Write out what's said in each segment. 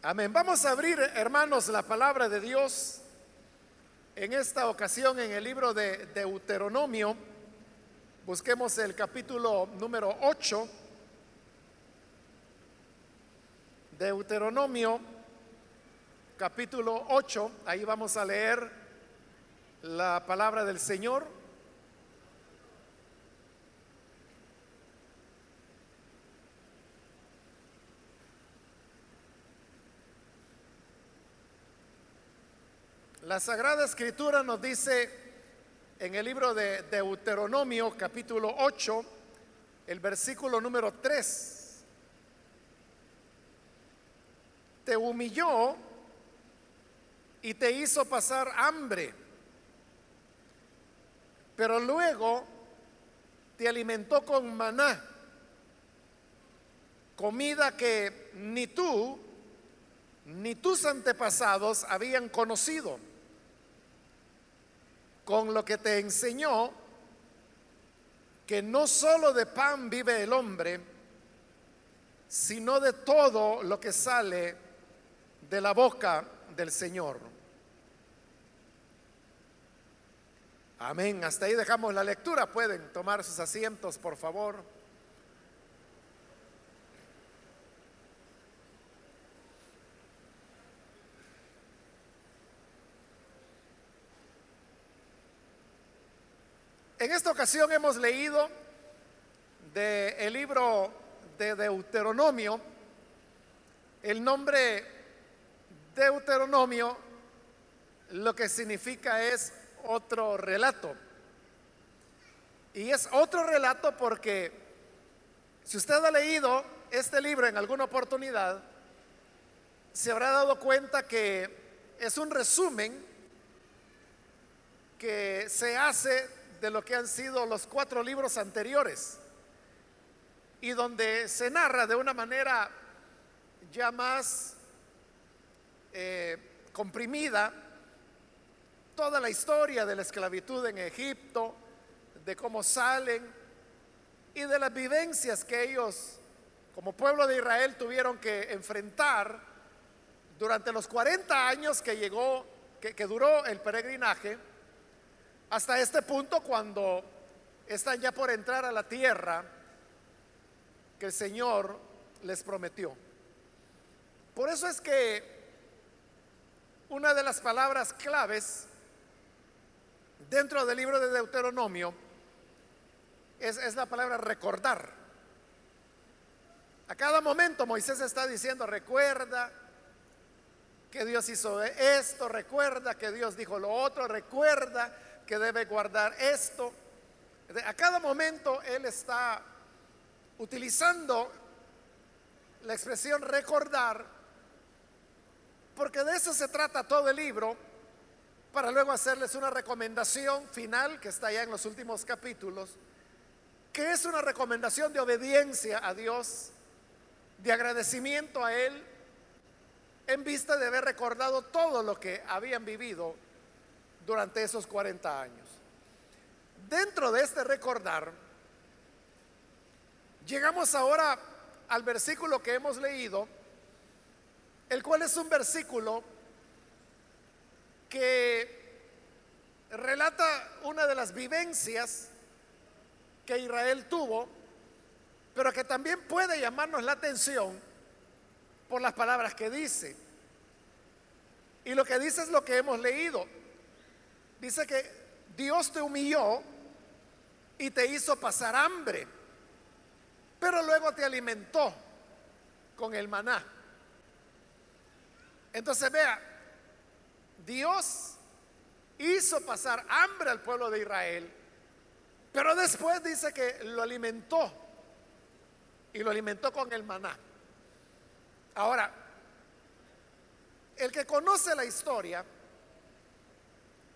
Amén. Vamos a abrir, hermanos, la palabra de Dios en esta ocasión en el libro de Deuteronomio. Busquemos el capítulo número 8. Deuteronomio, capítulo 8. Ahí vamos a leer la palabra del Señor. La Sagrada Escritura nos dice en el libro de Deuteronomio capítulo 8, el versículo número 3, te humilló y te hizo pasar hambre, pero luego te alimentó con maná, comida que ni tú ni tus antepasados habían conocido con lo que te enseñó que no solo de pan vive el hombre, sino de todo lo que sale de la boca del Señor. Amén. Hasta ahí dejamos la lectura. Pueden tomar sus asientos, por favor. En esta ocasión hemos leído del libro de Deuteronomio. El nombre Deuteronomio lo que significa es otro relato. Y es otro relato porque si usted ha leído este libro en alguna oportunidad, se habrá dado cuenta que es un resumen que se hace de lo que han sido los cuatro libros anteriores y donde se narra de una manera ya más eh, comprimida toda la historia de la esclavitud en Egipto, de cómo salen y de las vivencias que ellos como pueblo de Israel tuvieron que enfrentar durante los 40 años que llegó, que, que duró el peregrinaje hasta este punto cuando están ya por entrar a la tierra que el Señor les prometió. Por eso es que una de las palabras claves dentro del libro de Deuteronomio es, la palabra recordar. A cada momento Moisés está diciendo, recuerda que Dios hizo esto, recuerda que Dios dijo lo otro, recuerda que debe guardar esto. A cada momento Él está utilizando la expresión recordar, porque de eso se trata todo el libro, para luego hacerles una recomendación final que está ya en los últimos capítulos, que es una recomendación de obediencia a Dios, de agradecimiento a Él, en vista de haber recordado todo lo que habían vivido durante esos 40 años. Dentro de este recordar, llegamos ahora al versículo que hemos leído, el cual es un versículo que relata una de las vivencias que Israel tuvo, pero que también puede llamarnos la atención por las palabras que dice. Y lo que dice es lo que hemos leído. Dice que Dios te humilló y te hizo pasar hambre, pero luego te alimentó con el maná. Entonces vea, Dios hizo pasar hambre al pueblo de Israel, pero después dice que lo alimentó y lo alimentó con el maná. Ahora, el que conoce la historia,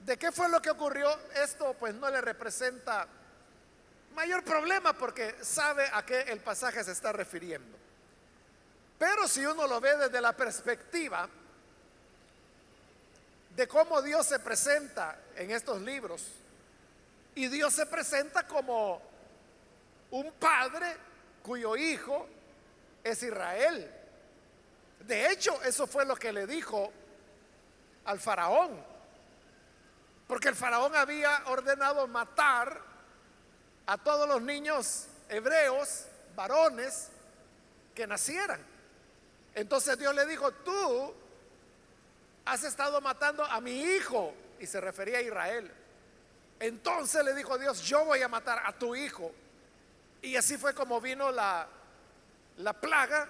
¿De qué fue lo que ocurrió? Esto pues no le representa mayor problema porque sabe a qué el pasaje se está refiriendo. Pero si uno lo ve desde la perspectiva de cómo Dios se presenta en estos libros, y Dios se presenta como un padre cuyo hijo es Israel. De hecho, eso fue lo que le dijo al faraón. Porque el faraón había ordenado matar a todos los niños hebreos, varones, que nacieran. Entonces Dios le dijo, tú has estado matando a mi hijo, y se refería a Israel. Entonces le dijo Dios, yo voy a matar a tu hijo. Y así fue como vino la, la plaga,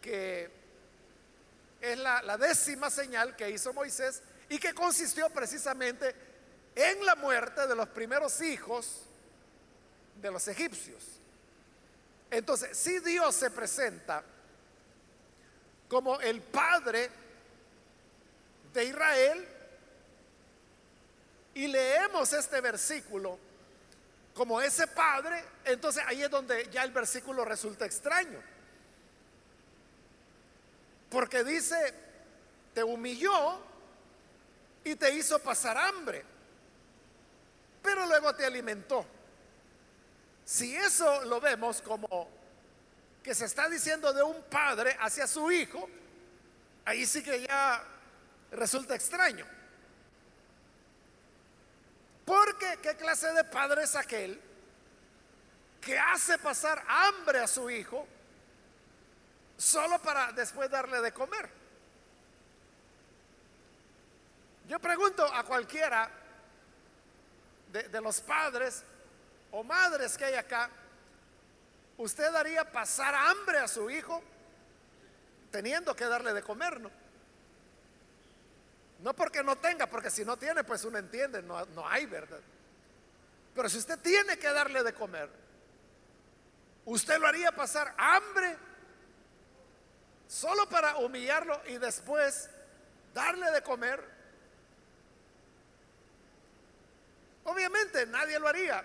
que es la, la décima señal que hizo Moisés y que consistió precisamente en la muerte de los primeros hijos de los egipcios. Entonces, si Dios se presenta como el padre de Israel y leemos este versículo como ese padre, entonces ahí es donde ya el versículo resulta extraño. Porque dice, te humilló y te hizo pasar hambre, pero luego te alimentó. Si eso lo vemos como que se está diciendo de un padre hacia su hijo, ahí sí que ya resulta extraño. Porque ¿qué clase de padre es aquel que hace pasar hambre a su hijo solo para después darle de comer? Yo pregunto a cualquiera de, los padres, o madres que hay acá, usted haría pasar hambre a su hijo teniendo que darle de comer, ¿no? No porque no tenga, porque si no tiene, pues uno entiende, no, no hay, ¿verdad? Pero si usted tiene que darle de comer, ¿usted lo haría pasar hambre solo para humillarlo y después darle de comer? Obviamente nadie lo haría.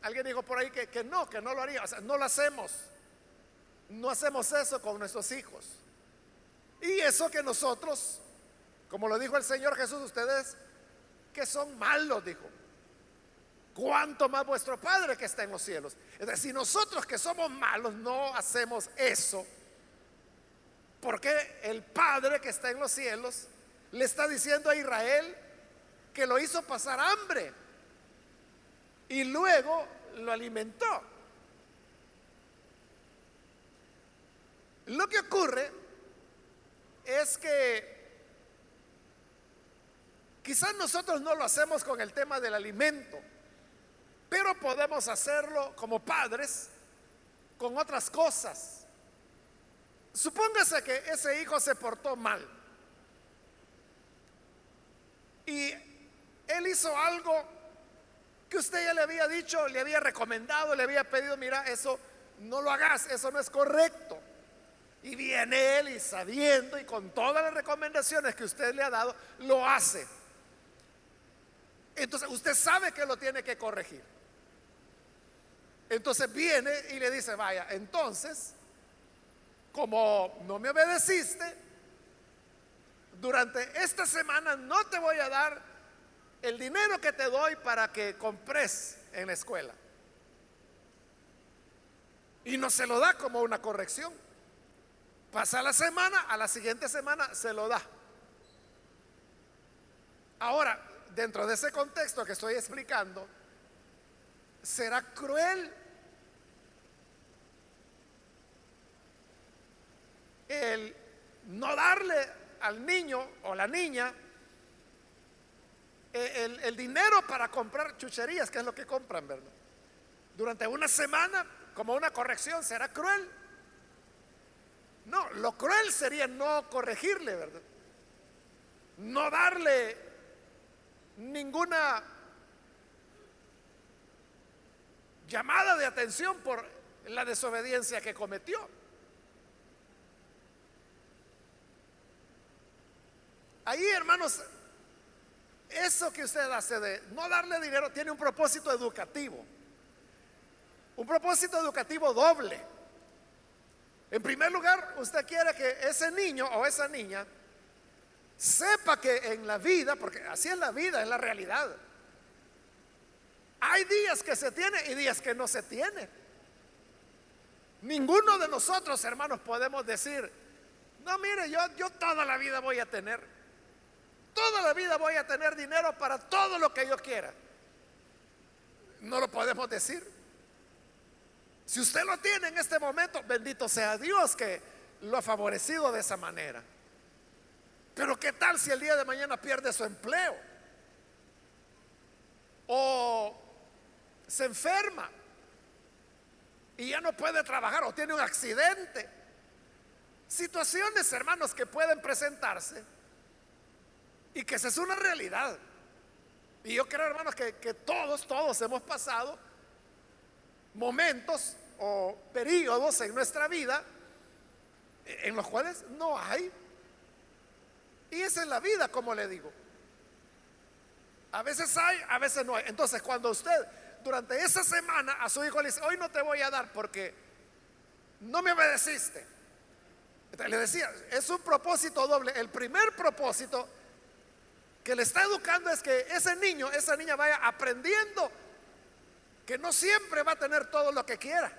Alguien dijo por ahí que, no, que no lo haría. O sea, no lo hacemos. No hacemos eso con nuestros hijos. Y eso que nosotros, como lo dijo el Señor Jesús, ustedes que son malos, dijo. Cuanto más vuestro Padre que está en los cielos. Es decir, nosotros que somos malos no hacemos eso. Porque el Padre que está en los cielos le está diciendo a Israel que lo hizo pasar hambre y luego lo alimentó. Lo que ocurre es que quizás nosotros no lo hacemos con el tema del alimento, pero podemos hacerlo como padres con otras cosas. Supóngase que ese hijo se portó mal y él hizo algo usted ya le había dicho, le había recomendado, le había pedido, mira, eso no lo hagas, eso no es correcto. Y viene él y sabiendo y con todas las recomendaciones que usted le ha dado, lo hace. Entonces usted sabe que lo tiene que corregir. Entonces viene y le dice, vaya, entonces, como no me obedeciste, durante esta semana no te voy a dar el dinero que te doy para que compres en la escuela. Y no se lo da como una corrección. Pasa la semana, a la siguiente semana se lo da. Ahora, dentro de ese contexto que estoy explicando, será cruel el no darle al niño o la niña eh, el, dinero para comprar chucherías, que es lo que compran, ¿verdad? Durante una semana, como una corrección, será cruel. No, lo cruel sería no corregirle, ¿verdad? No darle ninguna llamada de atención por la desobediencia que cometió. Ahí, hermanos, eso que usted hace de no darle dinero tiene un propósito educativo. Un propósito educativo doble. En primer lugar, usted quiere que ese niño o esa niña sepa que en la vida, porque así es la vida, es la realidad, hay días que se tiene y días que no se tiene. Ninguno de nosotros, hermanos, podemos decir, no, mire, yo, yo toda la vida voy a tener, toda la vida voy a tener dinero para todo lo que yo quiera. No lo podemos decir. Si usted lo tiene en este momento, bendito sea Dios que lo ha favorecido de esa manera. Pero ¿qué tal si el día de mañana pierde su empleo? O se enferma y ya no puede trabajar o tiene un accidente. Situaciones, hermanos, que pueden presentarse y que esa es una realidad. Y yo creo, hermanos, que, todos, todos hemos pasado momentos o periodos en nuestra vida en los cuales no hay. Y esa es la vida, como le digo. A veces hay, a veces no hay. Entonces, cuando usted durante esa semana a su hijo le dice, hoy no te voy a dar porque no me obedeciste. le decía, es un propósito doble. El primer propósito que le está educando es que ese niño, esa niña vaya aprendiendo que no siempre va a tener todo lo que quiera.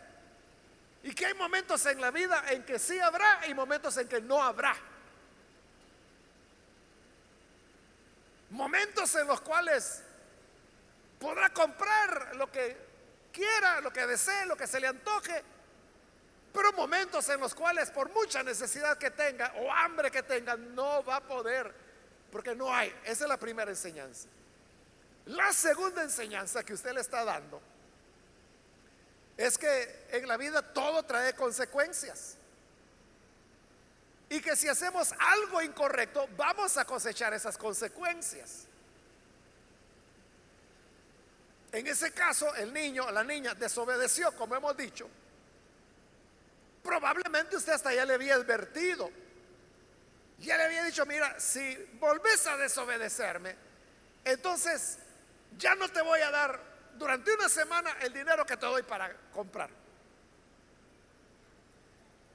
Y que hay momentos en la vida en que sí habrá y momentos en que no habrá. Momentos en los cuales podrá comprar lo que quiera, lo que desee, lo que se le antoje. Pero momentos en los cuales por mucha necesidad que tenga o hambre que tenga, no va a poder. Porque no hay. Esa es la primera enseñanza. La segunda enseñanza que usted le está dando es que en la vida todo trae consecuencias. Y que si hacemos algo incorrecto, vamos a cosechar esas consecuencias. En ese caso, el niño la niña desobedeció, como hemos dicho. Probablemente usted hasta ya le había advertido. Ya le había dicho, mira, si volvés a desobedecerme, entonces ya no te voy a dar durante una semana el dinero que te doy para comprar.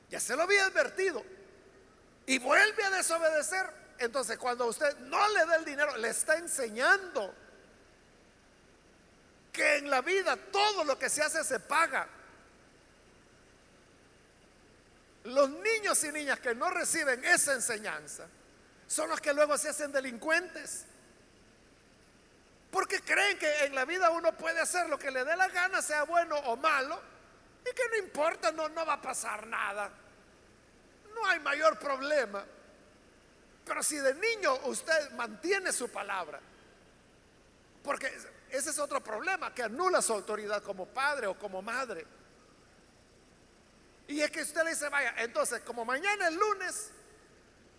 Ya se lo había advertido. Y vuelve a desobedecer. Entonces cuando usted no le da el dinero, le está enseñando que en la vida todo lo que se hace se paga. Los niños y niñas que no reciben esa enseñanza son los que luego se hacen delincuentes. Porque creen que en la vida uno puede hacer lo que le dé la gana, sea bueno o malo, y que no importa, no, no va a pasar nada. No hay mayor problema. Pero si de niño usted mantiene su palabra, porque ese es otro problema, que anula su autoridad como padre o como madre. Y es que usted le dice, vaya, entonces como mañana es lunes,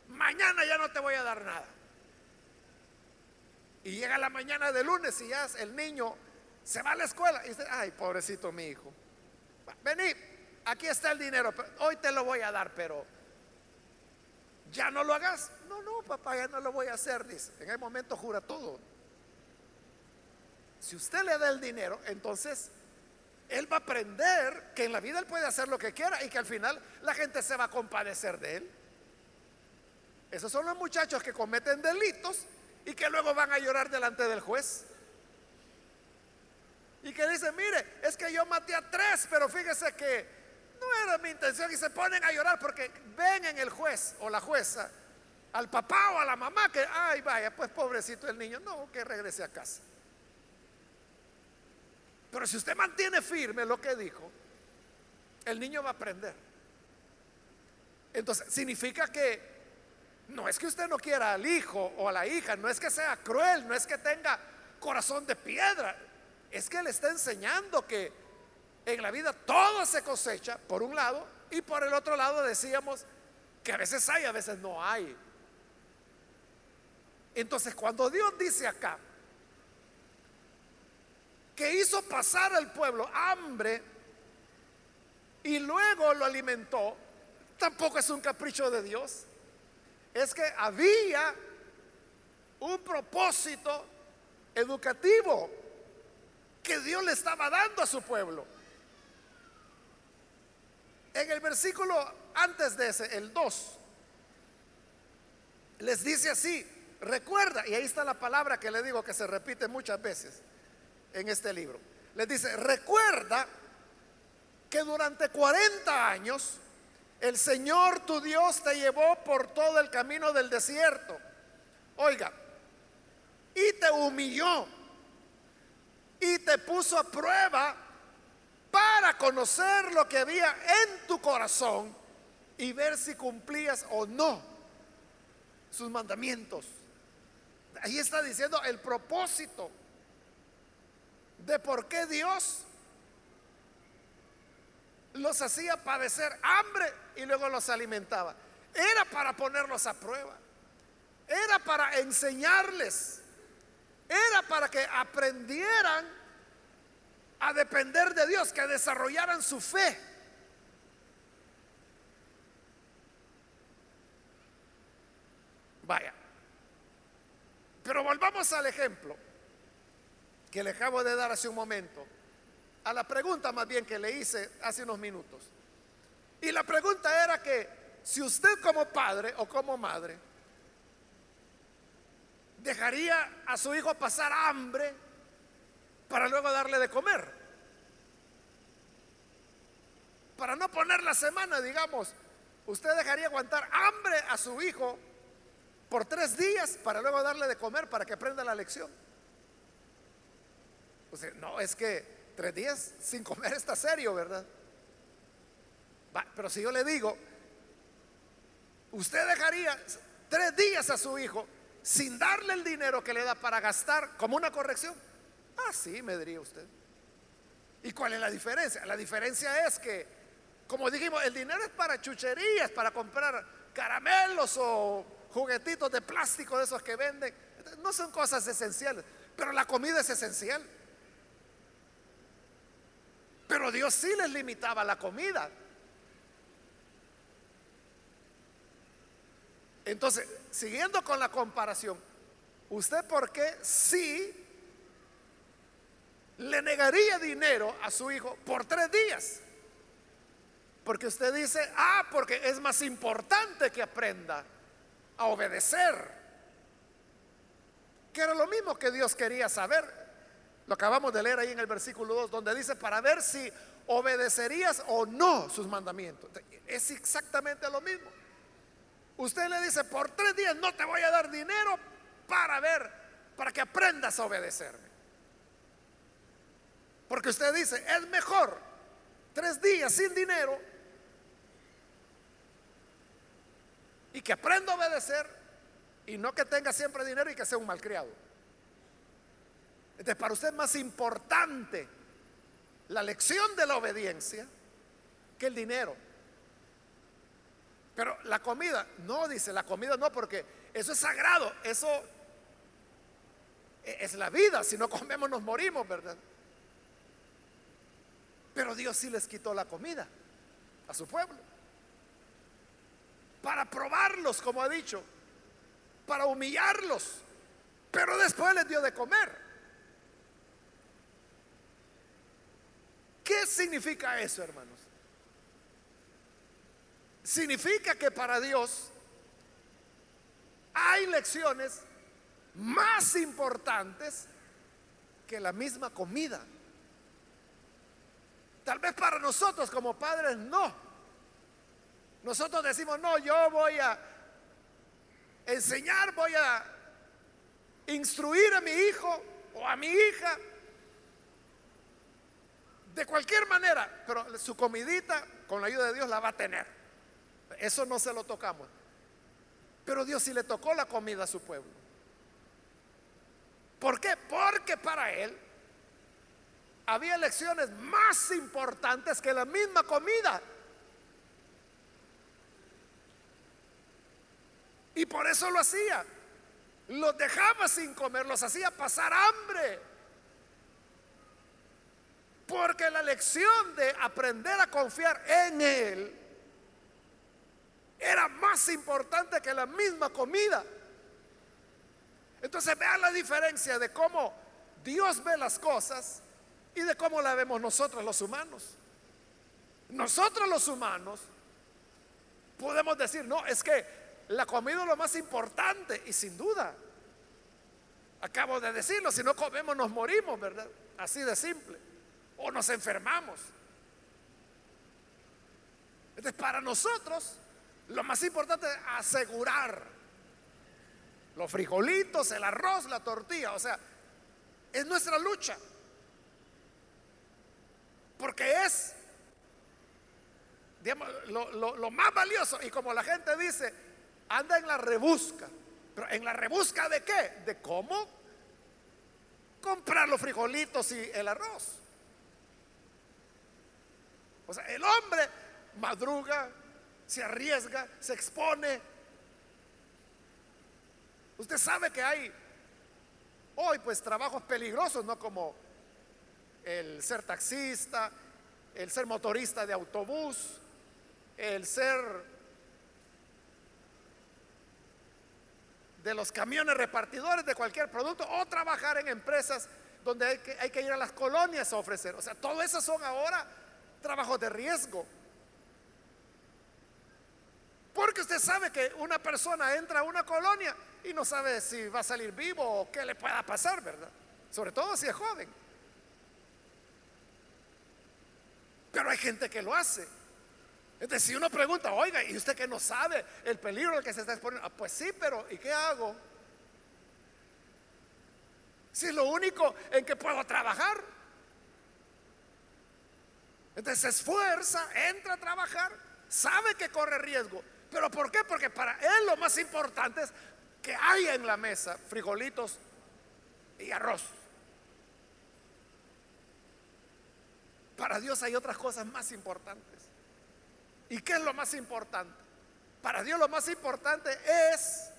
mañana ya no te voy a dar nada. Y llega la mañana de lunes y ya el niño se va a la escuela y dice, ay, pobrecito mi hijo. Vení, aquí está el dinero, hoy te lo voy a dar, pero ya no lo hagas. No, no, papá, ya no lo voy a hacer, dice. En el momento jura todo. Si usted le da el dinero, entonces él va a aprender que en la vida él puede hacer lo que quiera y que al final la gente se va a compadecer de él. Esos son los muchachos que cometen delitos y que luego van a llorar delante del juez. Y que dicen, mire, es que yo maté a tres, pero fíjese que no era mi intención y se ponen a llorar porque ven en el juez o la jueza al papá o a la mamá que, ay, vaya, pues pobrecito el niño, no, que regrese a casa. Pero si usted mantiene firme lo que dijo, el niño va a aprender. Entonces, significa que no es que usted no quiera al hijo o a la hija, no es que sea cruel, no es que tenga corazón de piedra, es que le está enseñando que en la vida todo se cosecha, por un lado, y por el otro lado decíamos que a veces hay, a veces no hay. Entonces, cuando Dios dice acá que hizo pasar al pueblo hambre y luego lo alimentó, tampoco es un capricho de Dios es que había un propósito educativo que Dios le estaba dando a su pueblo. En el versículo antes de ese, el 2, les dice así, recuerda, y ahí está la palabra que le digo que se repite muchas veces en este libro, les dice, recuerda que durante 40 años el Señor tu Dios te llevó por todo el camino del desierto. Oiga, y te humilló y te puso a prueba para conocer lo que había en tu corazón y ver si cumplías o no sus mandamientos. Ahí está diciendo el propósito de por qué Dios los hacía padecer hambre y luego los alimentaba. Era para ponerlos a prueba. Era para enseñarles. Era para que aprendieran a depender de Dios, que desarrollaran su fe. Vaya. Pero volvamos al ejemplo que le acabo de dar hace un momento a la pregunta más bien que le hice hace unos minutos. Y la pregunta era que si usted como padre o como madre dejaría a su hijo pasar hambre para luego darle de comer. Para no poner la semana, digamos, usted dejaría aguantar hambre a su hijo por tres días para luego darle de comer para que aprenda la lección. No, es que Tres días sin comer está serio, ¿verdad? pero si yo le digo, usted dejaría tres días a su hijo sin darle el dinero que le da para gastar como una corrección. Ah, sí, me diría usted. ¿Y cuál es la diferencia? La diferencia es que, como dijimos, el dinero es para chucherías, para comprar caramelos o juguetitos de plástico de esos que venden. No son cosas esenciales, pero la comida es esencial. Pero Dios sí les limitaba la comida. Entonces, siguiendo con la comparación, ¿usted por qué sí le negaría dinero a su hijo por tres días? Porque usted dice, ah, porque es más importante que aprenda a obedecer. Que era lo mismo que Dios quería saber. Lo acabamos de leer ahí en el versículo 2, donde dice, para ver si obedecerías o no sus mandamientos. Es exactamente lo mismo. Usted le dice, por tres días no te voy a dar dinero para ver, para que aprendas a obedecerme. Porque usted dice, es mejor tres días sin dinero y que aprenda a obedecer y no que tenga siempre dinero y que sea un malcriado. Entonces, para usted es más importante la lección de la obediencia que el dinero. Pero la comida, no dice, la comida no, porque eso es sagrado, eso e-, es la vida, si no comemos nos morimos, ¿verdad? Pero Dios sí les quitó la comida a su pueblo. Para probarlos, como ha dicho, para humillarlos, pero después les dio de comer. ¿Qué significa eso, hermanos? Significa que para Dios hay lecciones más importantes que la misma comida. Tal vez para nosotros como padres no. Nosotros decimos, no, yo voy a enseñar, voy a instruir a mi hijo o a mi hija de cualquier manera, pero su comidita, con la ayuda de Dios, la va a tener. Eso no se lo tocamos. Pero Dios sí le tocó la comida a su pueblo. ¿Por qué? Porque para él había lecciones más importantes que la misma comida. Y por eso lo hacía. Los dejaba sin comer, los hacía pasar hambre. Porque la lección de aprender a confiar en Él era más importante que la misma comida. Entonces vean la diferencia de cómo Dios ve las cosas y de cómo la vemos nosotros los humanos. Nosotros los humanos podemos decir, no, es que la comida es lo más importante y sin duda. Acabo de decirlo, si no comemos nos morimos, ¿verdad? Así de simple o nos enfermamos. Entonces, para nosotros, lo más importante es asegurar los frijolitos, el arroz, la tortilla. O sea, es nuestra lucha. Porque es lo, lo, más valioso. Y como la gente dice, anda en la rebusca. Pero en la rebusca de qué? De cómo comprar los frijolitos y el arroz. O sea, el hombre madruga, se arriesga, se expone. Usted sabe que hay hoy pues trabajos peligrosos, no como el ser taxista, el ser motorista de autobús, el ser de los camiones repartidores de cualquier producto o trabajar en empresas donde hay que, hay que ir a las colonias a ofrecer. O sea, todo eso son ahora trabajos de riesgo. Porque usted sabe que una persona entra a una colonia y no sabe si va a salir vivo o qué le pueda pasar, ¿verdad? Sobre todo si es joven. Pero hay gente que lo hace. Entonces, si uno pregunta, oiga, ¿y usted que no sabe el peligro al que se está exponiendo? Ah, pues sí, pero ¿y qué hago? Si es lo único en que puedo trabajar. Entonces se esfuerza, entra a trabajar, sabe que corre riesgo. ¿Pero por qué? Porque para él lo más importante es que haya en la mesa frijolitos y arroz. Para Dios hay otras cosas más importantes. ¿Y qué es lo más importante? Para Dios lo más importante es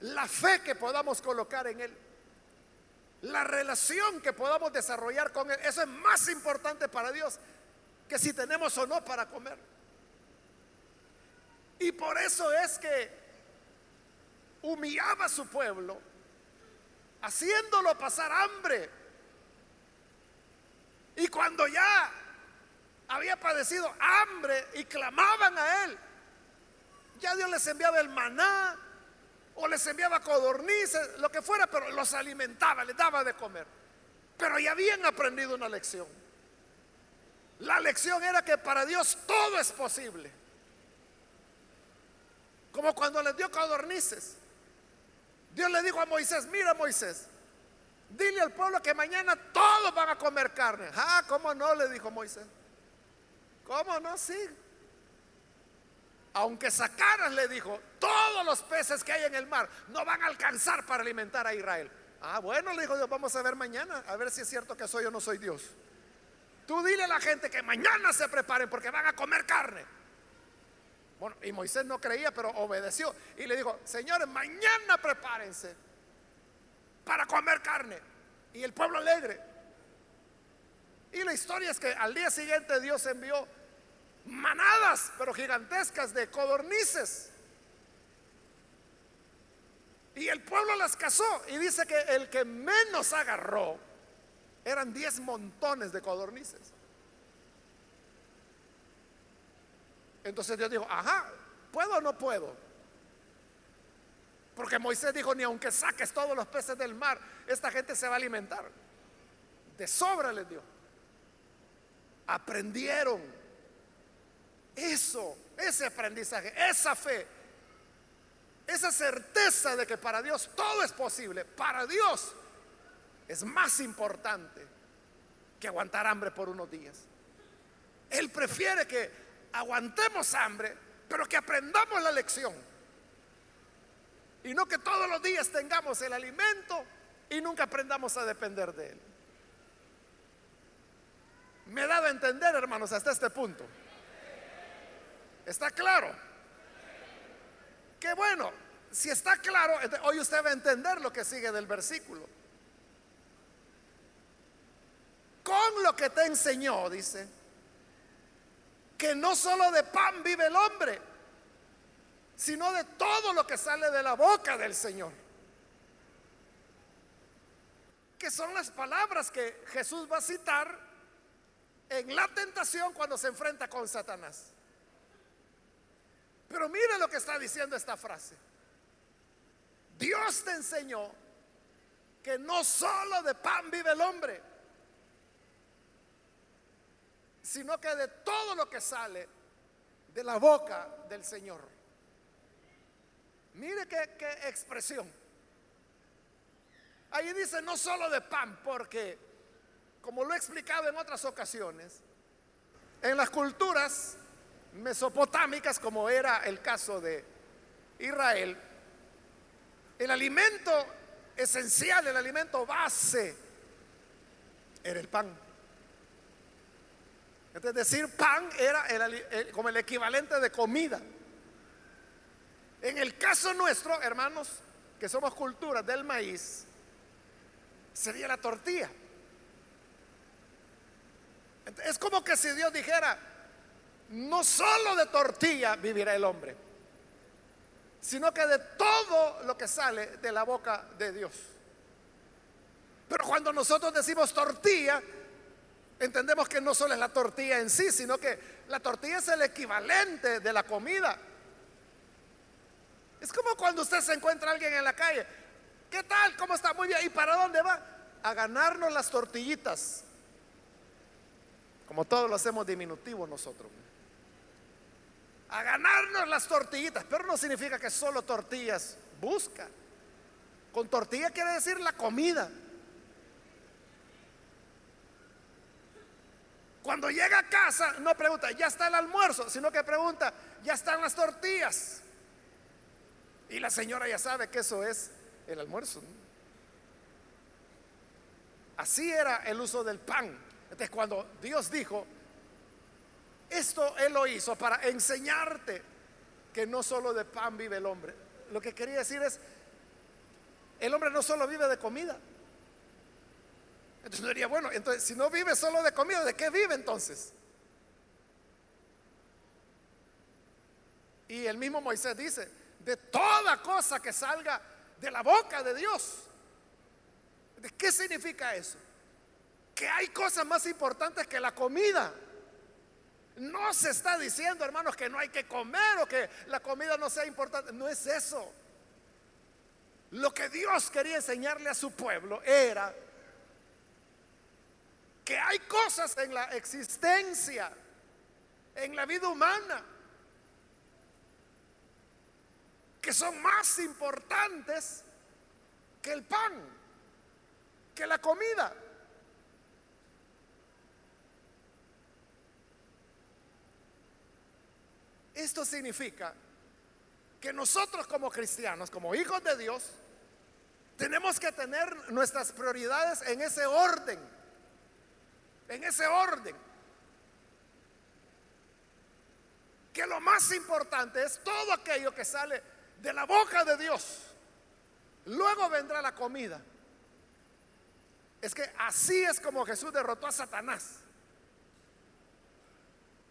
la fe que podamos colocar en Él. La relación que podamos desarrollar con Él. Eso es más importante para Dios que si tenemos o no para comer. Y por eso es que humillaba a su pueblo, haciéndolo pasar hambre. Y cuando ya había padecido hambre y clamaban a él. Ya Dios les enviaba el maná o les enviaba codornices, lo que fuera, pero los alimentaba, les daba de comer. Pero ya habían aprendido una lección. La lección era que para Dios todo es posible. Como cuando les dio codornices. Dios le dijo a Moisés, mira Moisés, dile al pueblo que mañana todos van a comer carne. Ah, ¿cómo no? Le dijo Moisés. ¿Cómo no? Sí. Aunque sacaras, le dijo, todos los peces que hay en el mar no van a alcanzar para alimentar a Israel. Ah, bueno, le dijo Dios, vamos a ver mañana, a ver si es cierto que soy o no soy Dios. Tú dile a la gente que mañana se preparen porque van a comer carne. Bueno, y Moisés no creía, pero obedeció. Y le dijo, señores, mañana prepárense para comer carne. Y el pueblo alegre. Y la historia es que al día siguiente Dios envió manadas, pero gigantescas de codornices. Y el pueblo las cazó y dice que el que menos agarró eran 10 montones de codornices. Entonces Dios dijo, ajá, ¿puedo o no puedo? Porque Moisés dijo, ni aunque saques todos los peces del mar, esta gente se va a alimentar. De sobra les dio. Aprendieron eso, ese aprendizaje, esa fe, esa certeza de que para Dios todo es posible, para Dios es más importante que aguantar hambre por unos días. Él prefiere que aguantemos hambre, pero que aprendamos la lección. Y no que todos los días tengamos el alimento y nunca aprendamos a depender de él. Me he dado a entender, hermanos, hasta este punto. ¿Está claro? Qué bueno. Si está claro, hoy usted va a entender lo que sigue del versículo. Con lo que te enseñó, dice, que no solo de pan vive el hombre, sino de todo lo que sale de la boca del Señor. Que son las palabras que Jesús va a citar en la tentación cuando se enfrenta con Satanás. Pero mire lo que está diciendo esta frase. Dios te enseñó que no solo de pan vive el hombre, sino que de todo lo que sale de la boca del Señor. Mire qué, qué expresión. Ahí dice no solo de pan, porque, como lo he explicado en otras ocasiones, en las culturas mesopotámicas, como era el caso de Israel, el alimento esencial, el alimento base, era el pan. Es decir, pan era como el equivalente de comida. En el caso nuestro, hermanos, que somos culturas del maíz, sería la tortilla. Es como que si Dios dijera, no solo de tortilla vivirá el hombre, sino que de todo lo que sale de la boca de Dios. Pero cuando nosotros decimos tortilla, entendemos que no solo es la tortilla en sí, sino que la tortilla es el equivalente de la comida. Es como cuando usted se encuentra a alguien en la calle. ¿Qué tal? ¿Cómo está? Muy bien. ¿Y para dónde va? A ganarnos las tortillitas. Como todos lo hacemos diminutivo nosotros. A ganarnos las tortillitas. Pero no significa que solo tortillas busca. Con tortilla quiere decir la comida. Cuando llega a casa no pregunta, ya está el almuerzo, sino que pregunta, ya están las tortillas. Y la señora ya sabe que eso es el almuerzo. Así era el uso del pan. Entonces cuando Dios dijo, esto Él lo hizo para enseñarte que no solo de pan vive el hombre. Lo que quería decir es, el hombre no solo vive de comida. Entonces diría, bueno, entonces si no vive solo de comida, ¿de qué vive entonces? Y el mismo Moisés dice, de toda cosa que salga de la boca de Dios. ¿De qué significa eso? Que hay cosas más importantes que la comida. No se está diciendo, hermanos, que no hay que comer o que la comida no sea importante. No es eso. Lo que Dios quería enseñarle a su pueblo era que hay cosas en la existencia, en la vida humana, que son más importantes que el pan, que la comida. Esto significa que nosotros como cristianos, como hijos de Dios, tenemos que tener nuestras prioridades en ese orden, en ese orden. Que lo más importante es todo aquello que sale de la boca de Dios. Luego vendrá la comida. Es que así es como Jesús derrotó a Satanás.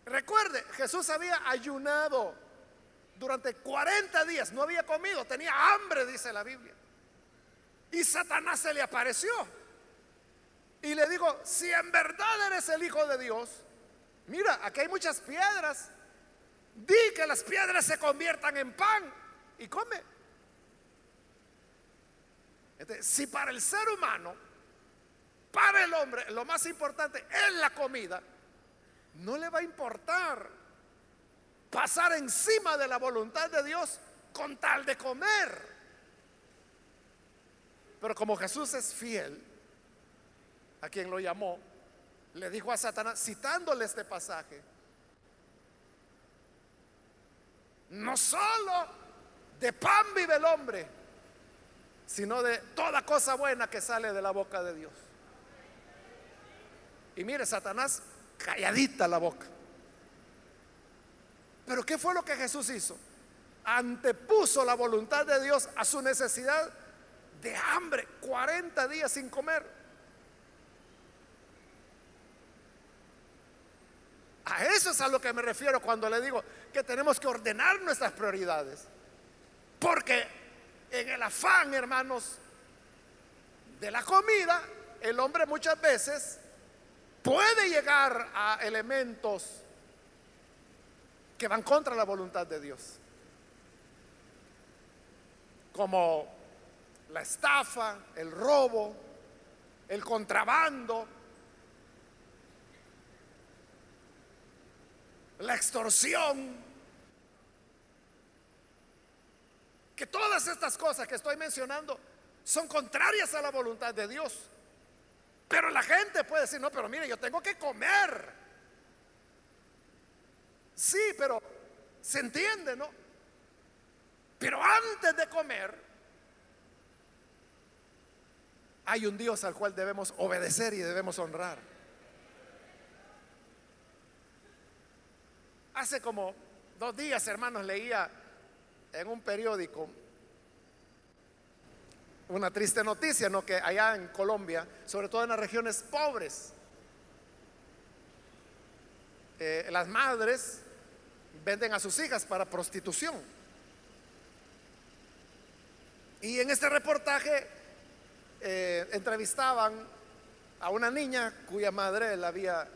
Recuerde, Jesús había ayunado durante 40 días, no había comido, tenía hambre, dice la Biblia. Y Satanás se le apareció. Y le digo, si en verdad eres el Hijo de Dios, mira, aquí hay muchas piedras. Di que las piedras se conviertan en pan y come. si para el ser humano, para el hombre, lo más importante es la comida, no le va a importar pasar encima de la voluntad de Dios con tal de comer. Pero como Jesús es fiel, a quien lo llamó, le dijo a Satanás, citándole este pasaje, no solo de pan vive el hombre, sino de toda cosa buena que sale de la boca de Dios. Y mire, Satanás calladita la boca. Pero ¿qué fue lo que Jesús hizo? Antepuso la voluntad de Dios a su necesidad de hambre, 40 días sin comer. A eso es a lo que me refiero cuando le digo que tenemos que ordenar nuestras prioridades. Porque en el afán, hermanos, de la comida, el hombre muchas veces puede llegar a elementos que van contra la voluntad de Dios. Como la estafa, el robo, el contrabando. la extorsión, que todas estas cosas que estoy mencionando son contrarias a la voluntad de Dios. Pero la gente puede decir, no, pero mire, yo tengo que comer. Sí, pero se entiende, ¿no? Pero antes de comer, hay un Dios al cual debemos obedecer y debemos honrar. Hace como dos días, hermanos, leía en un periódico una triste noticia, ¿no? Que allá en Colombia, sobre todo en las regiones pobres, eh, las madres venden a sus hijas para prostitución. Y en este reportaje eh, entrevistaban a una niña cuya madre la había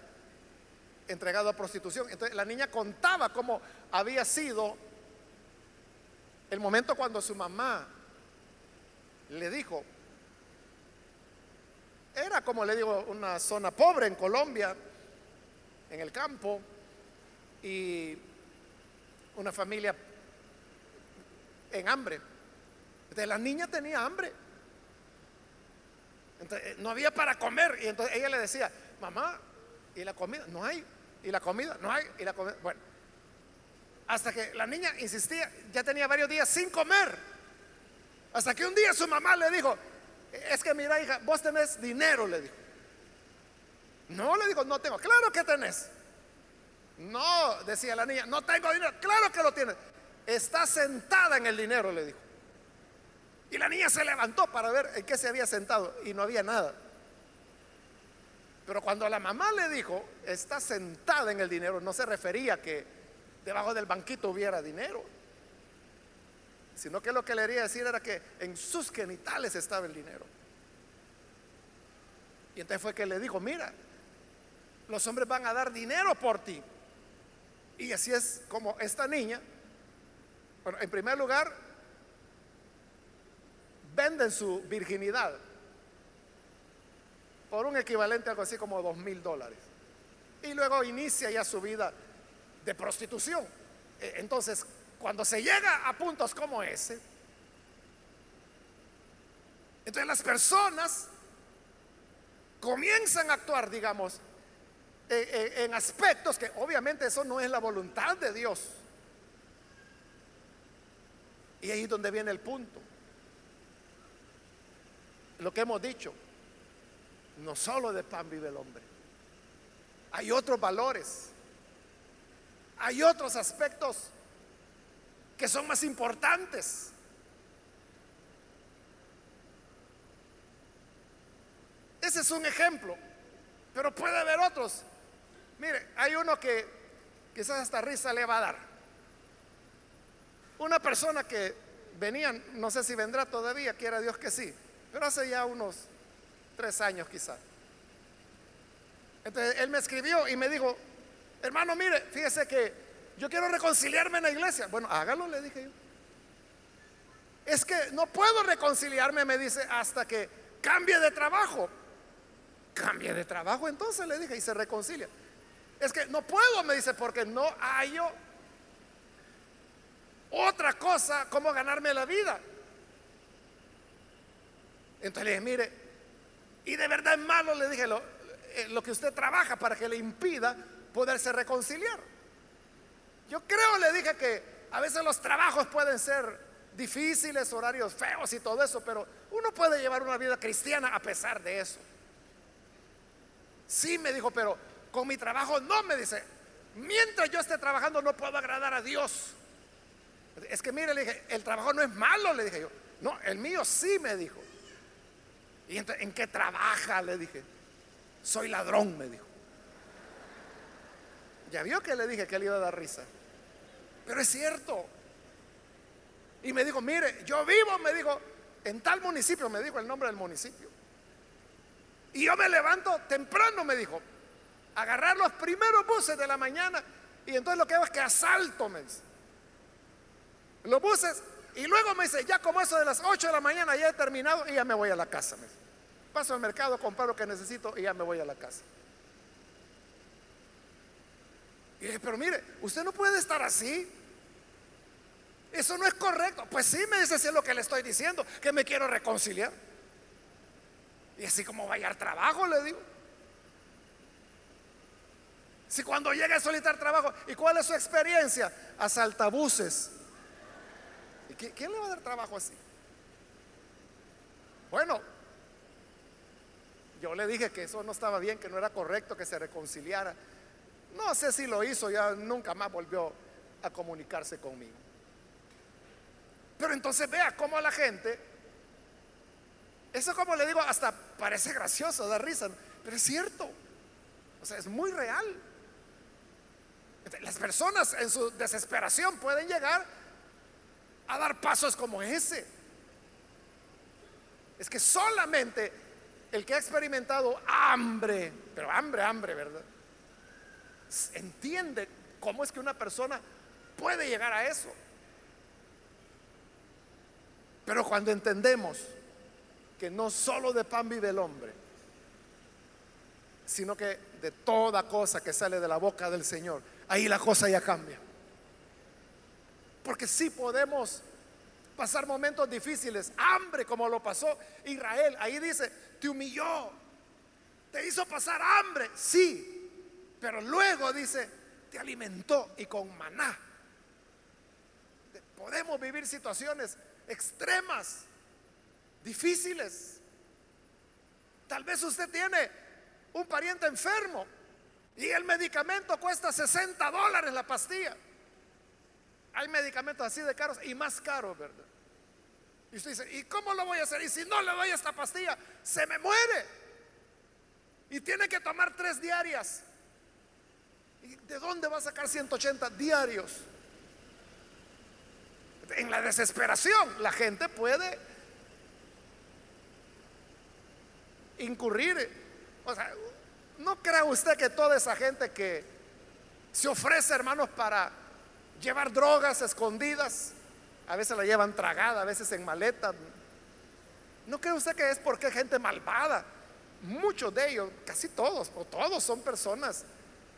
entregado a prostitución. Entonces la niña contaba cómo había sido el momento cuando su mamá le dijo, era como le digo, una zona pobre en Colombia, en el campo, y una familia en hambre. Entonces la niña tenía hambre. Entonces, no había para comer. Y entonces ella le decía, mamá, ¿y la comida? No hay. ¿Y la comida? No hay. ¿Y la comida? Bueno, hasta que la niña insistía, ya tenía varios días sin comer. Hasta que un día su mamá le dijo, es que mira hija, vos tenés dinero, le dijo. No, le dijo, no tengo. Claro que tenés. No, decía la niña, no tengo dinero. Claro que lo tienes. Está sentada en el dinero, le dijo. Y la niña se levantó para ver en qué se había sentado y no había nada. Pero cuando la mamá le dijo, está sentada en el dinero, no se refería que debajo del banquito hubiera dinero, sino que lo que le quería decir era que en sus genitales estaba el dinero. Y entonces fue que le dijo, mira, los hombres van a dar dinero por ti. Y así es como esta niña, bueno, en primer lugar, venden su virginidad por un equivalente algo así como dos mil dólares. Y luego inicia ya su vida de prostitución. E, entonces, cuando se llega a puntos como ese, entonces las personas comienzan a actuar, digamos, e, e, en aspectos que obviamente eso no es la voluntad de Dios. Y ahí es donde viene el punto. Lo que hemos dicho, no solo de pan vive el hombre. Hay otros valores. Hay otros aspectos que son más importantes. Ese es un ejemplo, pero puede haber otros. Mire, hay uno que quizás hasta risa le va a dar. Una persona que venía, no sé si vendrá todavía, quiera Dios que sí, pero hace ya unos tres años quizás. Entonces él me escribió y me dijo, hermano, mire, fíjese que yo quiero reconciliarme en la iglesia. Bueno, hágalo, le dije yo. Es que no puedo reconciliarme, me dice, hasta que cambie de trabajo. Cambie de trabajo, entonces le dije, y se reconcilia. Es que no puedo, me dice, porque no hay otra cosa como ganarme la vida. Entonces le dije, mire, y de verdad es malo, le dije, lo, eh, lo que usted trabaja para que le impida poderse reconciliar. Yo creo, le dije que a veces los trabajos pueden ser difíciles, horarios feos y todo eso, pero uno puede llevar una vida cristiana a pesar de eso. Sí, me dijo, pero con mi trabajo no, me dice, mientras yo esté trabajando no puedo agradar a Dios. Es que mire, le dije, el trabajo no es malo, le dije yo. No, el mío sí, me dijo. ¿Y en qué trabaja? Le dije. Soy ladrón, me dijo. Ya vio que le dije que le iba a dar risa. Pero es cierto. Y me dijo, mire, yo vivo, me dijo, en tal municipio, me dijo el nombre del municipio. Y yo me levanto temprano, me dijo, agarrar los primeros buses de la mañana. Y entonces lo que hago es que asalto, me dice. Los buses. Y luego me dice, ya como eso de las 8 de la mañana ya he terminado y ya me voy a la casa. Me Paso al mercado, compro lo que necesito y ya me voy a la casa. Y dije, pero mire, usted no puede estar así. Eso no es correcto. Pues sí, me dice, si es lo que le estoy diciendo, que me quiero reconciliar. Y así como vaya al trabajo, le digo. Si cuando llega a solicitar trabajo, ¿y cuál es su experiencia? Asaltabuses. ¿Y quién le va a dar trabajo así? Bueno, yo le dije que eso no estaba bien, que no era correcto que se reconciliara. No sé si lo hizo, ya nunca más volvió a comunicarse conmigo. Pero entonces vea cómo la gente, eso como le digo, hasta parece gracioso, da risa, pero es cierto. O sea, es muy real. Las personas en su desesperación pueden llegar a dar pasos como ese. Es que solamente el que ha experimentado hambre, pero hambre, hambre, ¿verdad? Entiende cómo es que una persona puede llegar a eso. Pero cuando entendemos que no solo de pan vive el hombre, sino que de toda cosa que sale de la boca del Señor, ahí la cosa ya cambia. Porque si podemos pasar momentos difíciles, hambre como lo pasó Israel. Ahí dice, te humilló, te hizo pasar hambre, sí, pero luego dice, te alimentó y con maná. Podemos vivir situaciones extremas, difíciles. Tal vez usted tiene un pariente enfermo y el medicamento cuesta 60 dólares la pastilla. Hay medicamentos así de caros y más caros, ¿verdad? Y usted dice, ¿y cómo lo voy a hacer? Y si no le doy esta pastilla, se me muere. Y tiene que tomar tres diarias. ¿Y de dónde va a sacar 180 diarios? En la desesperación, la gente puede incurrir. O sea, ¿no crea usted que toda esa gente que se ofrece, hermanos, para llevar drogas escondidas, a veces la llevan tragada, a veces en maleta. ¿No cree usted que es porque hay gente malvada? Muchos de ellos, casi todos, o todos son personas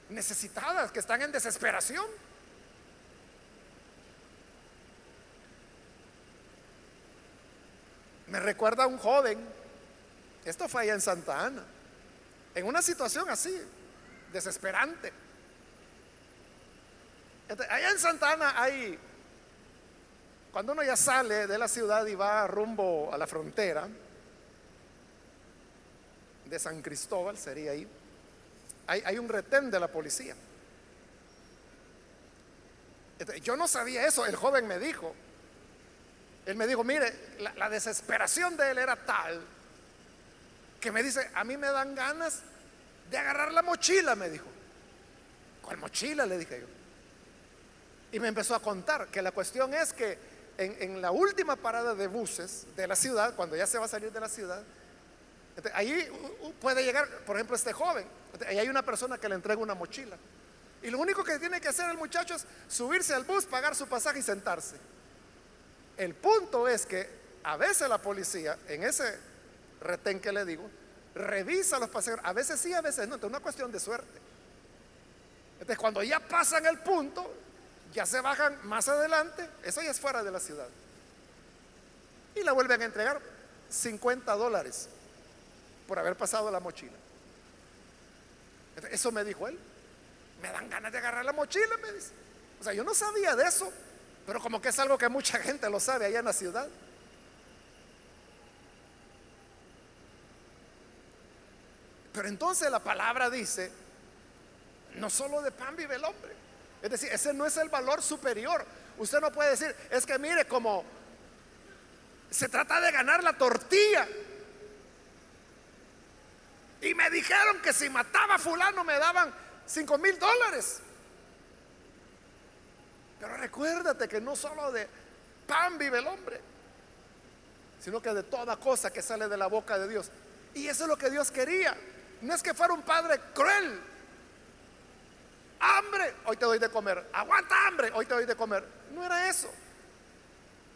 necesitadas, que están en desesperación. Me recuerda a un joven, esto fue allá en Santa Ana, en una situación así, desesperante allá en Santana hay, cuando uno ya sale de la ciudad y va rumbo a la frontera de San Cristóbal, sería ahí, hay, un retén de la policía. yo no sabía eso, el joven me dijo. Él me dijo, mire, la, la desesperación de él era tal que me dice, a mí me dan ganas de agarrar la mochila, me dijo. ¿Cuál mochila? Le dije yo. Y me empezó a contar que la cuestión es que en, la última parada de buses de la ciudad, cuando ya se va a salir de la ciudad, ahí puede llegar, por ejemplo, este joven. Ahí hay una persona que le entrega una mochila. Y lo único que tiene que hacer el muchacho es subirse al bus, pagar su pasaje y sentarse. El punto es que a veces la policía, en ese retén que le digo, revisa a los pasajeros. A veces sí, a veces no. Es una cuestión de suerte. Entonces, cuando ya pasan el punto, ya se bajan más adelante, eso ya es fuera de la ciudad. Y la vuelven a entregar 50 dólares por haber pasado la mochila. Eso me dijo él. Me dan ganas de agarrar la mochila, me dice. O sea, yo no sabía de eso, pero como que es algo que mucha gente lo sabe allá en la ciudad. Pero entonces la palabra dice, no solo de pan vive el hombre, es decir, ese no es el valor superior. Usted no puede decir, es que mire, como se trata de ganar la tortilla. Y me dijeron que si mataba a fulano me daban cinco mil dólares. Pero recuérdate que no solo de pan vive el hombre, sino que de toda cosa que sale de la boca de Dios. Y eso es lo que Dios quería. No es que fuera un padre cruel, hambre, hoy te doy de comer. Aguanta hambre, hoy te doy de comer. No era eso.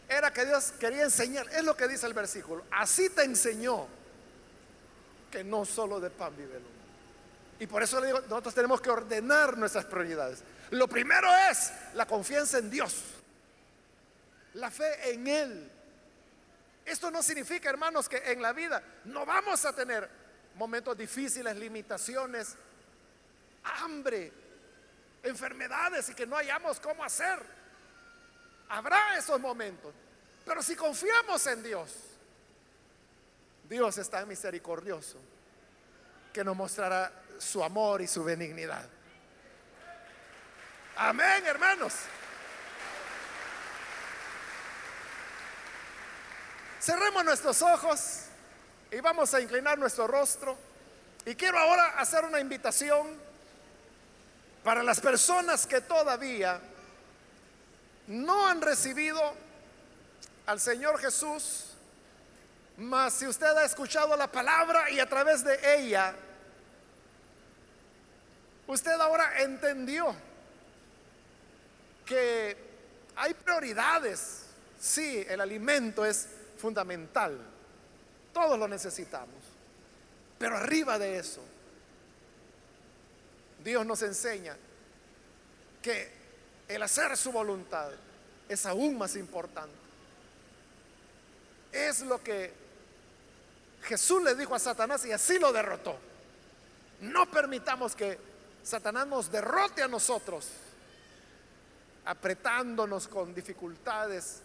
Era que Dios quería enseñar. Es lo que dice el versículo. Así te enseñó que no solo de pan vive el hombre. Y por eso le digo, nosotros tenemos que ordenar nuestras prioridades. Lo primero es la confianza en Dios, la fe en Él. Esto no significa, hermanos, que en la vida no vamos a tener momentos difíciles, limitaciones, hambre, enfermedades y que no hayamos cómo hacer. Habrá esos momentos. Pero si confiamos en Dios, Dios es tan misericordioso que nos mostrará su amor y su benignidad. Amén, hermanos. Cerremos nuestros ojos y vamos a inclinar nuestro rostro. Y quiero ahora hacer una invitación para las personas que todavía no han recibido al Señor Jesús, mas si usted ha escuchado la palabra y a través de ella, usted ahora entendió que hay prioridades. Sí, el alimento es fundamental. Todos lo necesitamos. Pero arriba de eso, Dios nos enseña que el hacer su voluntad es aún más importante. Es lo que Jesús le dijo a Satanás y así lo derrotó. No permitamos que Satanás nos derrote a nosotros apretándonos con dificultades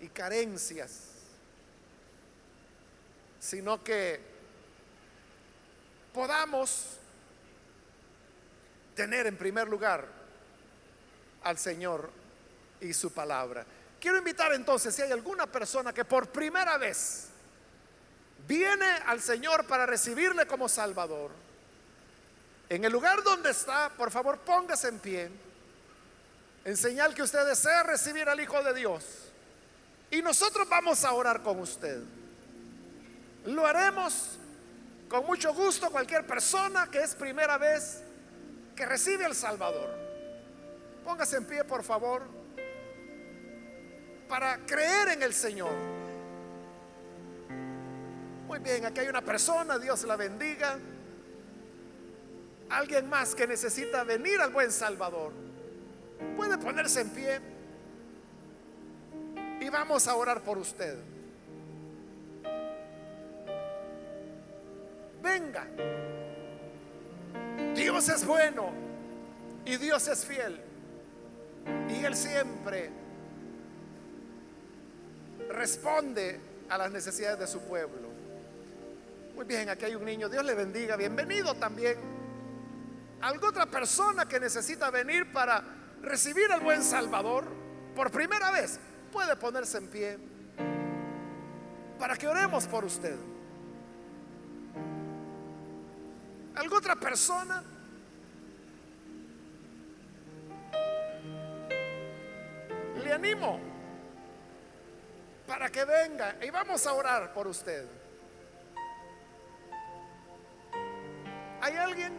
y carencias, sino que podamos tener en primer lugar al Señor y su palabra. Quiero invitar entonces, si hay alguna persona que por primera vez viene al Señor para recibirle como Salvador, en el lugar donde está, por favor póngase en pie en señal que usted desea recibir al Hijo de Dios. Y nosotros vamos a orar con usted. Lo haremos con mucho gusto cualquier persona que es primera vez que recibe al Salvador. Póngase en pie, por favor, para creer en el Señor. Muy bien, aquí hay una persona, Dios la bendiga. Alguien más que necesita venir al buen Salvador. Puede ponerse en pie y vamos a orar por usted. Venga. Dios es bueno y Dios es fiel. Y Él siempre responde a las necesidades de su pueblo. Muy bien, aquí hay un niño. Dios le bendiga. Bienvenido también. ¿Alguna otra persona que necesita venir para recibir al buen Salvador por primera vez, puede ponerse en pie para que oremos por usted. ¿Alguna otra persona? Le animo para que venga y vamos a orar por usted. ¿Hay alguien?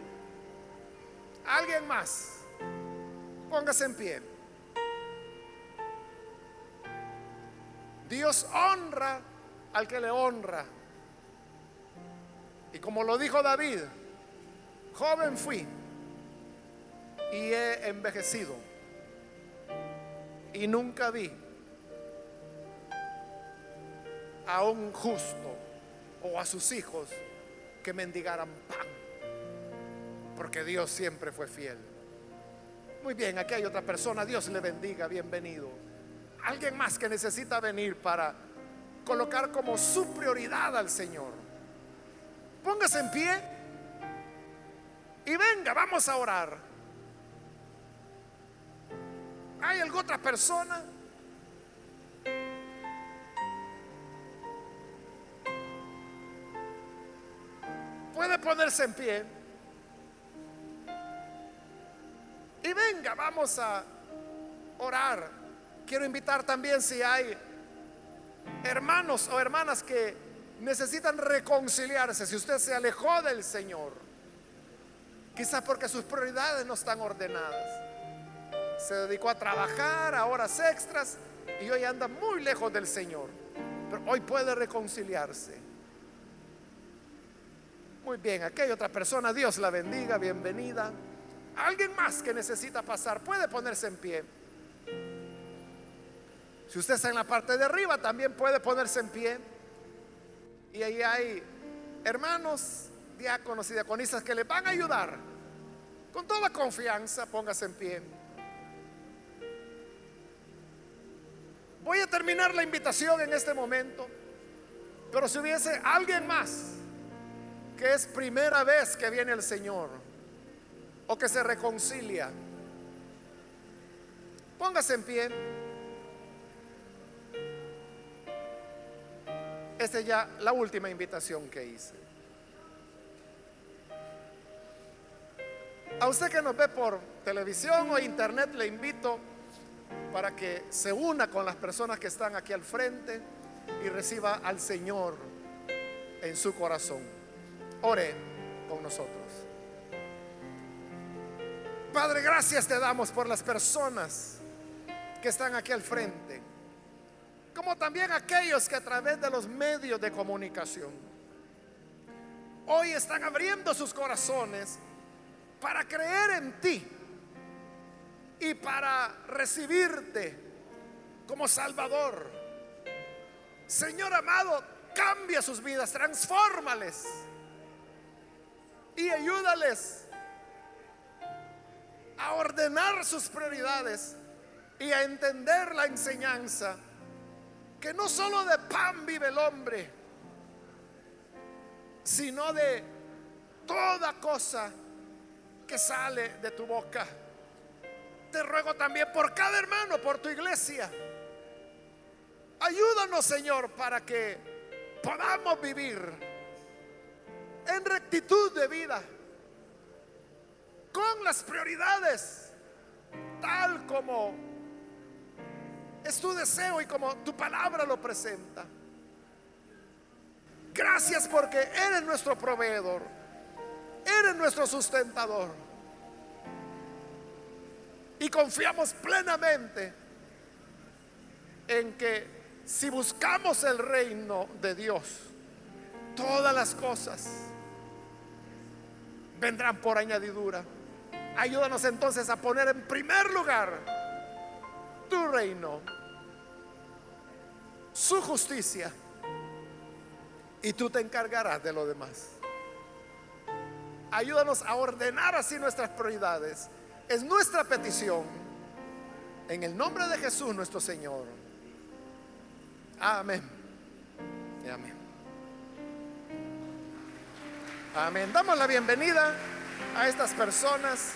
¿Alguien más? Póngase en pie. Dios honra al que le honra. Y como lo dijo David, joven fui y he envejecido y nunca vi a un justo o a sus hijos que mendigaran pan, porque Dios siempre fue fiel. Muy bien, aquí hay otra persona. Dios le bendiga, bienvenido. Alguien más que necesita venir para colocar como su prioridad al Señor. Póngase en pie y venga, vamos a orar. ¿Hay alguna otra persona? Puede ponerse en pie. Y venga, vamos a orar. Quiero invitar también si hay hermanos o hermanas que necesitan reconciliarse, si usted se alejó del Señor, quizás porque sus prioridades no están ordenadas. Se dedicó a trabajar a horas extras y hoy anda muy lejos del Señor, pero hoy puede reconciliarse. Muy bien, aquí hay otra persona, Dios la bendiga, bienvenida. Alguien más que necesita pasar, puede ponerse en pie. Si usted está en la parte de arriba, también puede ponerse en pie. Y ahí hay hermanos, diáconos y diaconistas que le van a ayudar. Con toda confianza, póngase en pie. Voy a terminar la invitación en este momento. Pero si hubiese alguien más que es primera vez que viene el Señor o que se reconcilia, póngase en pie. Esta es ya la última invitación que hice. A usted que nos ve por televisión o internet, le invito para que se una con las personas que están aquí al frente y reciba al Señor en su corazón. Ore con nosotros. Padre, gracias te damos por las personas que están aquí al frente como también aquellos que a través de los medios de comunicación hoy están abriendo sus corazones para creer en ti y para recibirte como Salvador. Señor amado, cambia sus vidas, transfórmales y ayúdales a ordenar sus prioridades y a entender la enseñanza que no solo de pan vive el hombre, sino de toda cosa que sale de tu boca. Te ruego también por cada hermano, por tu iglesia. Ayúdanos, Señor, para que podamos vivir en rectitud de vida, con las prioridades, tal como es tu deseo y como tu palabra lo presenta. Gracias porque eres nuestro proveedor. Eres nuestro sustentador. Y confiamos plenamente en que si buscamos el reino de Dios, todas las cosas vendrán por añadidura. Ayúdanos entonces a poner en primer lugar tu reino, su justicia, y tú te encargarás de lo demás. Ayúdanos a ordenar así nuestras prioridades. Es nuestra petición. En el nombre de Jesús nuestro Señor. Amén. amén. Amén. Damos la bienvenida a estas personas